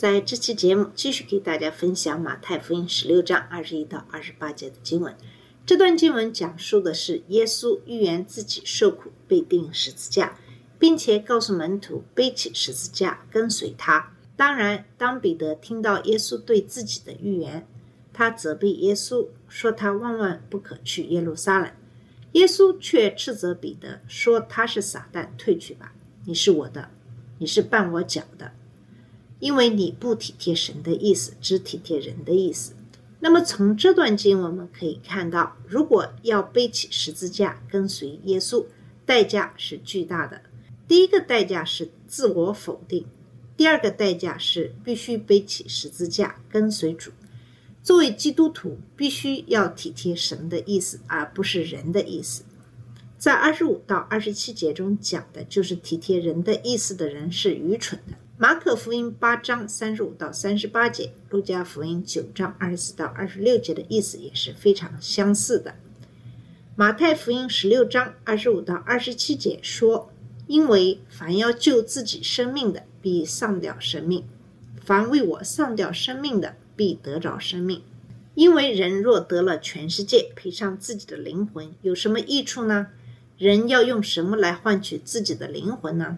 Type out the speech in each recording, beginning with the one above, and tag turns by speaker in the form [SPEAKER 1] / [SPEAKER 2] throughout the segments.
[SPEAKER 1] 在这期节目继续给大家分享马太福音十六章二十一到二十八节的经文。这段经文讲述的是耶稣预言自己受苦、被钉十字架，并且告诉门徒背起十字架跟随他。当然，当彼得听到耶稣对自己的预言，他责备耶稣，说他万万不可去耶路撒冷。耶稣却斥责彼得，说他是撒旦，退去吧，你是我的，你是绊我脚的。因为你不体贴神的意思，只体贴人的意思。那么从这段经文我们可以看到，如果要背起十字架跟随耶稣，代价是巨大的。第一个代价是自我否定，第二个代价是必须背起十字架跟随主。作为基督徒，必须要体贴神的意思，而不是人的意思。在二十五到二十七节中讲的就是体贴人的意思的人是愚蠢的。马可福音八章三十五到三十八节，路加福音九章二十四到二十六节的意思也是非常相似的。马太福音十六章二十五到二十七节说：“因为凡要救自己生命的，必丧掉生命；凡为我丧掉生命的，必得着生命。因为人若得了全世界，赔上自己的灵魂，有什么益处呢？人要用什么来换取自己的灵魂呢？”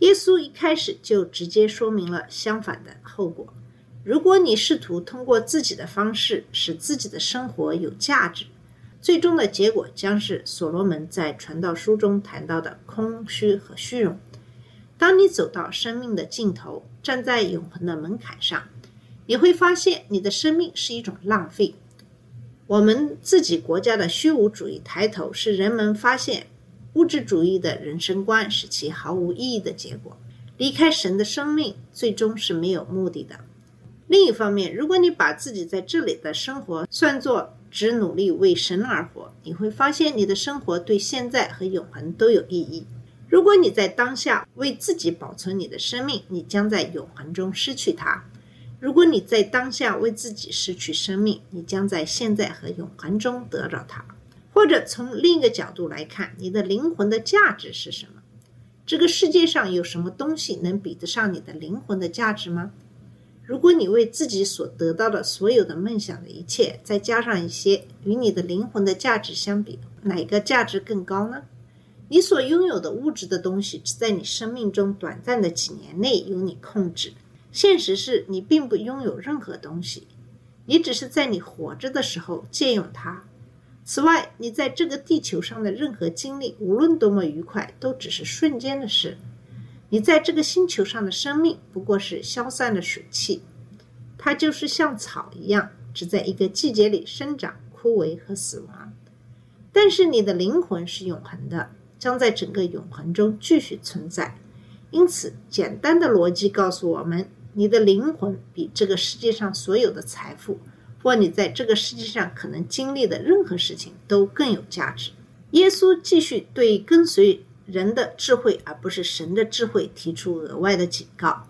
[SPEAKER 1] 耶稣一开始就直接说明了相反的后果。如果你试图通过自己的方式使自己的生活有价值，最终的结果将是所罗门在传道书中谈到的空虚和虚荣。当你走到生命的尽头，站在永恒的门槛上，你会发现你的生命是一种浪费。我们自己国家的虚无主义抬头，是人们发现。物质主义的人生观使其毫无意义的结果。离开神的生命最终是没有目的的。另一方面，如果你把自己在这里的生活算作只努力为神而活，你会发现你的生活对现在和永恒都有意义。如果你在当下为自己保存你的生命，你将在永恒中失去它；如果你在当下为自己失去生命，你将在现在和永恒中得着它。或者从另一个角度来看，你的灵魂的价值是什么？这个世界上有什么东西能比得上你的灵魂的价值吗？如果你为自己所得到的所有的梦想的一切，再加上一些与你的灵魂的价值相比，哪个价值更高呢？你所拥有的物质的东西，只在你生命中短暂的几年内由你控制。现实是你并不拥有任何东西，你只是在你活着的时候借用它。此外，你在这个地球上的任何经历，无论多么愉快，都只是瞬间的事。你在这个星球上的生命，不过是消散的水汽，它就是像草一样，只在一个季节里生长、枯萎和死亡。但是你的灵魂是永恒的，将在整个永恒中继续存在。因此，简单的逻辑告诉我们，你的灵魂比这个世界上所有的财富。或你在这个世界上可能经历的任何事情都更有价值。耶稣继续对跟随人的智慧而不是神的智慧提出额外的警告。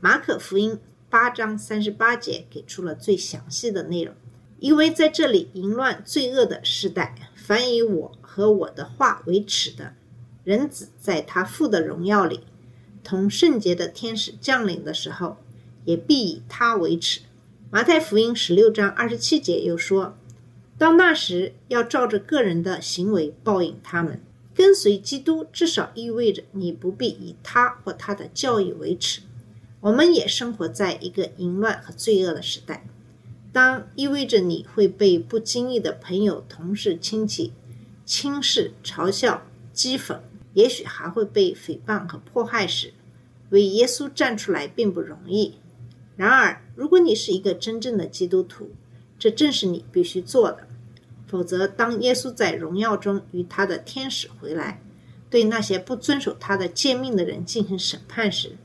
[SPEAKER 1] 马可福音八章三十八节给出了最详细的内容，因为在这里淫乱罪恶的时代，凡以我和我的话为耻的，人子在他父的荣耀里，同圣洁的天使降临的时候，也必以他为耻。马太福音十六章二十七节又说：“到那时，要照着个人的行为报应他们。”跟随基督，至少意味着你不必以他或他的教义为耻。我们也生活在一个淫乱和罪恶的时代，当意味着你会被不经意的朋友、同事、亲戚轻视、嘲笑、讥讽，也许还会被诽谤和迫害时，为耶稣站出来并不容易。然而，如果你是一个真正的基督徒，这正是你必须做的。否则，当耶稣在荣耀中与他的天使回来，对那些不遵守他的诫命的人进行审判时，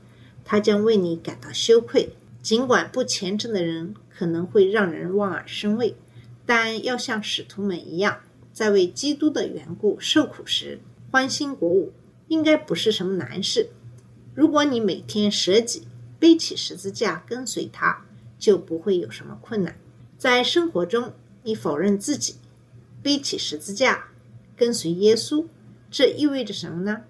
[SPEAKER 1] 他将为你感到羞愧，尽管不虔诚的人可能会让人望而生畏，但要像使徒们一样，在为基督的缘故受苦时欢欣鼓舞，应该不是什么难事。如果你每天舍己，背起十字架跟随他，就不会有什么困难。在生活中，你否认自己，背起十字架跟随耶稣，这意味着什么呢？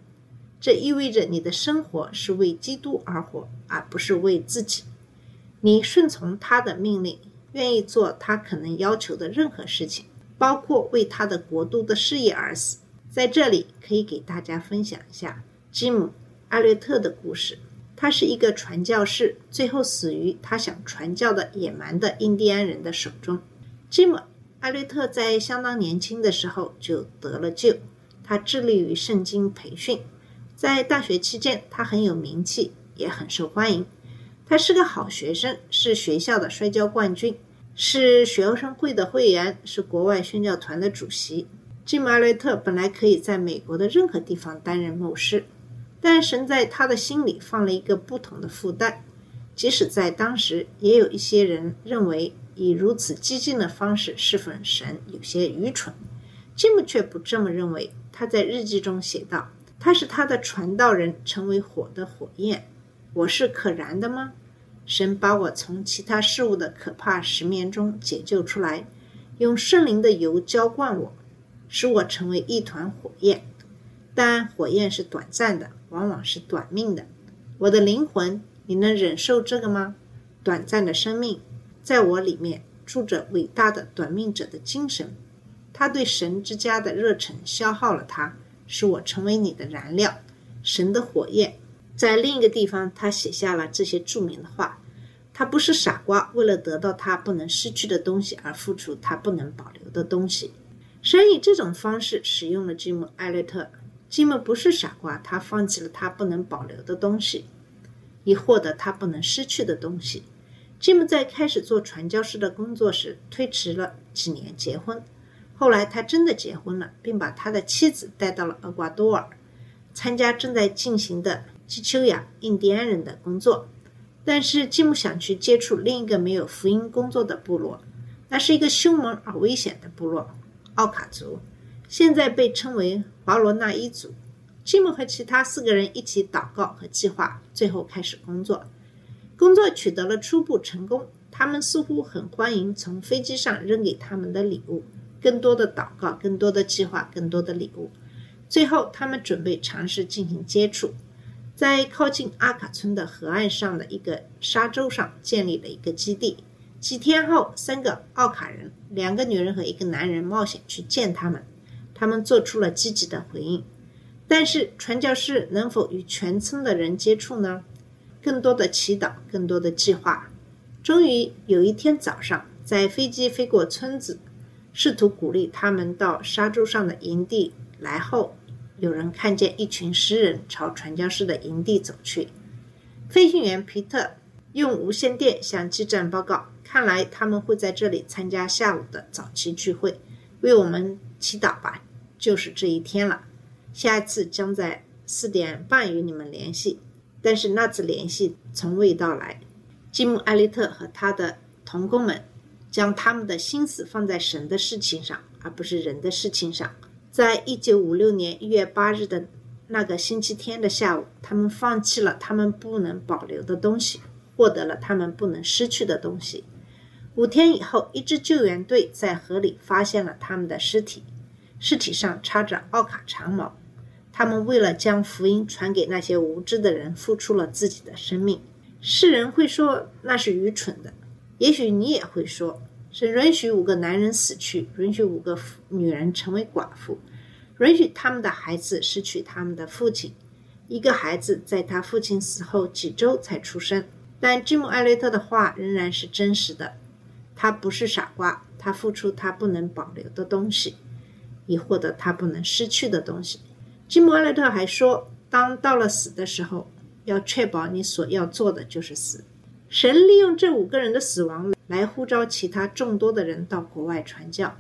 [SPEAKER 1] 这意味着你的生活是为基督而活，而不是为自己。你顺从他的命令，愿意做他可能要求的任何事情，包括为他的国度的事业而死。在这里，可以给大家分享一下吉姆·艾略特的故事。他是一个传教士，最后死于他想传教的野蛮的印第安人的手中。吉姆·艾略特在相当年轻的时候就得了救，他致力于圣经培训。在大学期间，他很有名气，也很受欢迎。他是个好学生，是学校的摔跤冠军，是学生会的会员，是国外宣教团的主席。吉姆·艾略特本来可以在美国的任何地方担任牧师，但神在他的心里放了一个不同的负担。即使在当时，也有一些人认为以如此激进的方式侍奉神有些愚蠢。吉姆却不这么认为。他在日记中写道。他是他的传道人，成为火的火焰。我是可燃的吗？神把我从其他事物的可怕石面中解救出来，用圣灵的油浇灌我，使我成为一团火焰。但火焰是短暂的，往往是短命的。我的灵魂，你能忍受这个吗？短暂的生命，在我里面住着伟大的短命者的精神。他对神之家的热忱消耗了他。使我成为你的燃料，神的火焰。在另一个地方，他写下了这些著名的话：他不是傻瓜，为了得到他不能失去的东西而付出他不能保留的东西。神以这种方式使用了吉姆·艾略特。吉姆不是傻瓜，他放弃了他不能保留的东西，以获得他不能失去的东西。吉姆在开始做传教士的工作时，推迟了几年结婚。后来，他真的结婚了，并把他的妻子带到了厄瓜多尔，参加正在进行的基丘亚印第安人的工作。但是，吉姆想去接触另一个没有福音工作的部落，那是一个凶猛而危险的部落——奥卡族，现在被称为华罗纳一族。吉姆和其他四个人一起祷告和计划，最后开始工作。工作取得了初步成功，他们似乎很欢迎从飞机上扔给他们的礼物。更多的祷告，更多的计划，更多的礼物。最后，他们准备尝试进行接触，在靠近阿卡村的河岸上的一个沙洲上建立了一个基地。几天后，三个奥卡人，两个女人和一个男人冒险去见他们。他们做出了积极的回应。但是，传教士能否与全村的人接触呢？更多的祈祷，更多的计划。终于有一天早上，在飞机飞过村子。试图鼓励他们到沙洲上的营地来后，有人看见一群诗人朝传教士的营地走去。飞行员皮特用无线电向基站报告：“看来他们会在这里参加下午的早期聚会。为我们祈祷吧，就是这一天了。下一次将在四点半与你们联系。”但是那次联系从未到来。吉姆·艾利特和他的同工们。将他们的心思放在神的事情上，而不是人的事情上。在一九五六年一月八日的那个星期天的下午，他们放弃了他们不能保留的东西，获得了他们不能失去的东西。五天以后，一支救援队在河里发现了他们的尸体，尸体上插着奥卡长矛。他们为了将福音传给那些无知的人，付出了自己的生命。世人会说那是愚蠢的。也许你也会说，是允许五个男人死去，允许五个女人成为寡妇，允许他们的孩子失去他们的父亲。一个孩子在他父亲死后几周才出生。但吉姆·艾略特的话仍然是真实的。他不是傻瓜，他付出他不能保留的东西，以获得他不能失去的东西。吉姆·艾略特还说，当到了死的时候，要确保你所要做的就是死。神利用这五个人的死亡来呼召其他众多的人到国外传教。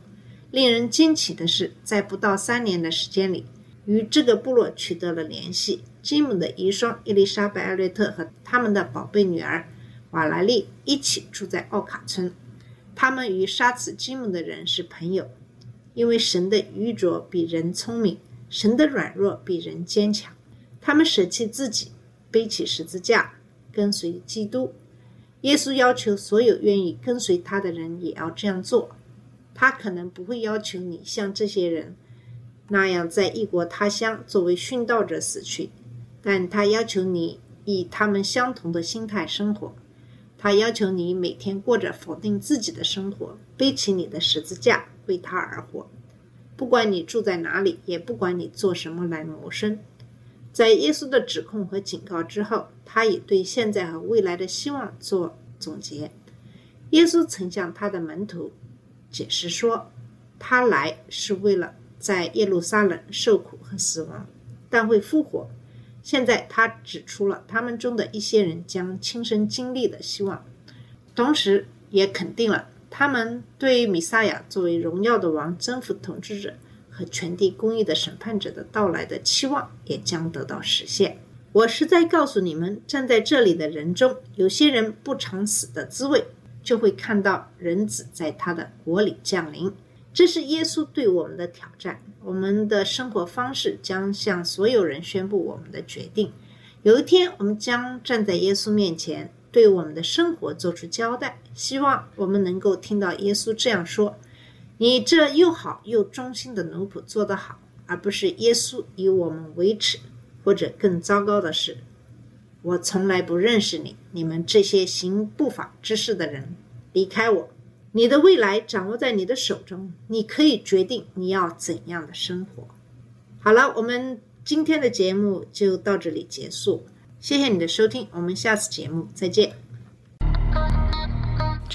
[SPEAKER 1] 令人惊奇的是，在不到三年的时间里，与这个部落取得了联系。吉姆的遗孀伊丽莎白·艾略特和他们的宝贝女儿瓦莱丽一起住在奥卡村。他们与杀死吉姆的人是朋友，因为神的愚拙比人聪明，神的软弱比人坚强。他们舍弃自己，背起十字架，跟随基督。耶稣要求所有愿意跟随他的人也要这样做。他可能不会要求你像这些人那样在异国他乡作为殉道者死去，但他要求你以他们相同的心态生活。他要求你每天过着否定自己的生活，背起你的十字架，为他而活。不管你住在哪里，也不管你做什么来谋生。在耶稣的指控和警告之后，他以对现在和未来的希望做总结。耶稣曾向他的门徒解释说，他来是为了在耶路撒冷受苦和死亡，但会复活。现在他指出了他们中的一些人将亲身经历的希望，同时也肯定了他们对米撒亚作为荣耀的王、征服统治者和全地公义的审判者的到来的期望也将得到实现。我是在告诉你们，站在这里的人中，有些人不尝死的滋味，就会看到人子在他的国里降临。这是耶稣对我们的挑战。我们的生活方式将向所有人宣布我们的决定。有一天，我们将站在耶稣面前，对我们的生活做出交代。希望我们能够听到耶稣这样说：“你这又好又忠心的奴仆做得好。”而不是耶稣以我们为耻，或者更糟糕的是，我从来不认识你，你们这些行不法之事的人，离开我。你的未来掌握在你的手中，你可以决定你要怎样的生活。好了，我们今天的节目就到这里结束，谢谢你的收听，我们下次节目再见。